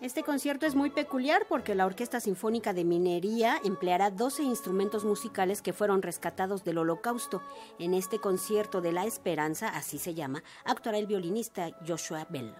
Este concierto es muy peculiar porque la Orquesta Sinfónica de Minería empleará 12 instrumentos musicales que fueron rescatados del Holocausto. En este concierto de la Esperanza, así se llama, actuará el violinista Joshua Bell.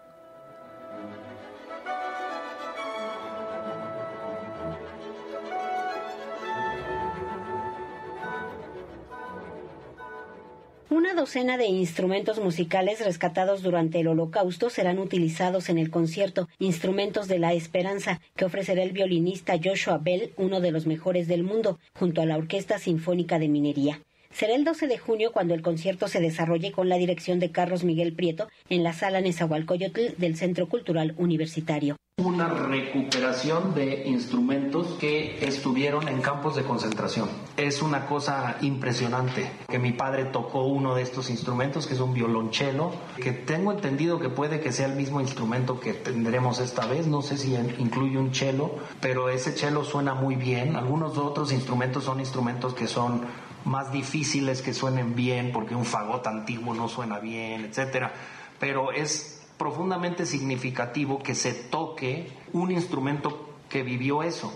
Una docena de instrumentos musicales rescatados durante el Holocausto serán utilizados en el concierto Instrumentos de la Esperanza, que ofrecerá el violinista Joshua Bell, uno de los mejores del mundo, junto a la Orquesta Sinfónica de Minería. Será el 12 de junio cuando el concierto se desarrolle con la dirección de Carlos Miguel Prieto en la sala Nezahualcóyotl del Centro Cultural Universitario una recuperación de instrumentos que estuvieron en campos de concentración. Es una cosa impresionante que mi padre tocó uno de estos instrumentos, que es un violonchelo, que tengo entendido que puede que sea el mismo instrumento que tendremos esta vez, no sé si incluye un cello, pero ese cello suena muy bien. Algunos otros instrumentos son instrumentos que son más difíciles que suenen bien, porque un fagot antiguo no suena bien, etcétera. Pero es profundamente significativo que se toque un instrumento que vivió eso.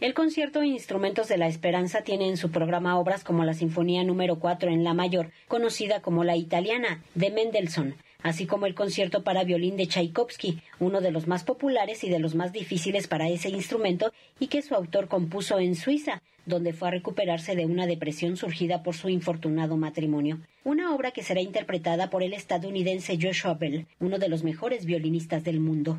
El concierto Instrumentos de la Esperanza tiene en su programa obras como la Sinfonía número 4 en La Mayor, conocida como la Italiana, de Mendelssohn, así como el concierto para violín de Tchaikovsky, uno de los más populares y de los más difíciles para ese instrumento y que su autor compuso en Suiza, donde fue a recuperarse de una depresión surgida por su infortunado matrimonio. Una obra que será interpretada por el estadounidense Joshua Bell, uno de los mejores violinistas del mundo.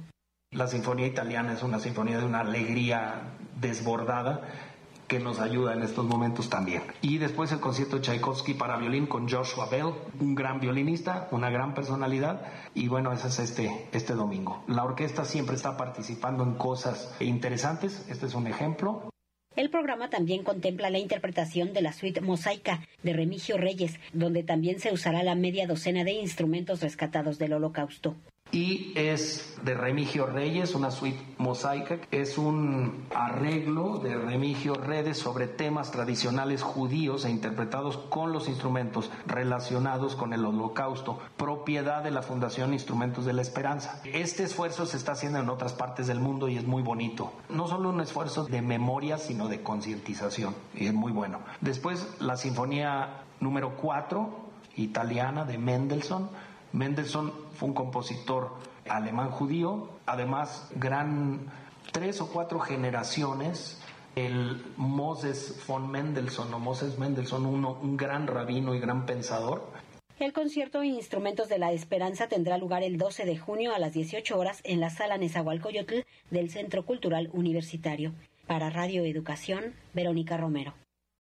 La sinfonía italiana es una sinfonía de una alegría desbordada que nos ayuda en estos momentos también. Y después el concierto Tchaikovsky para violín con Joshua Bell, un gran violinista, una gran personalidad. Y bueno, ese es este, este domingo. La orquesta siempre está participando en cosas interesantes. Este es un ejemplo. El programa también contempla la interpretación de la suite Mosaica de Remigio Reyes, donde también se usará la media docena de instrumentos rescatados del Holocausto y es de Remigio Reyes, una suite mosaica. Es un arreglo de Remigio Reyes sobre temas tradicionales judíos e interpretados con los instrumentos relacionados con el holocausto, propiedad de la Fundación Instrumentos de la Esperanza. Este esfuerzo se está haciendo en otras partes del mundo y es muy bonito. No solo un esfuerzo de memoria, sino de concientización y es muy bueno. Después la Sinfonía número 4, italiana de Mendelssohn Mendelssohn fue un compositor alemán judío, además gran tres o cuatro generaciones el Moses von Mendelssohn o Moses Mendelssohn, uno, un gran rabino y gran pensador. El concierto Instrumentos de la Esperanza tendrá lugar el 12 de junio a las 18 horas en la sala Nezahualcóyotl del Centro Cultural Universitario. Para Radio Educación, Verónica Romero.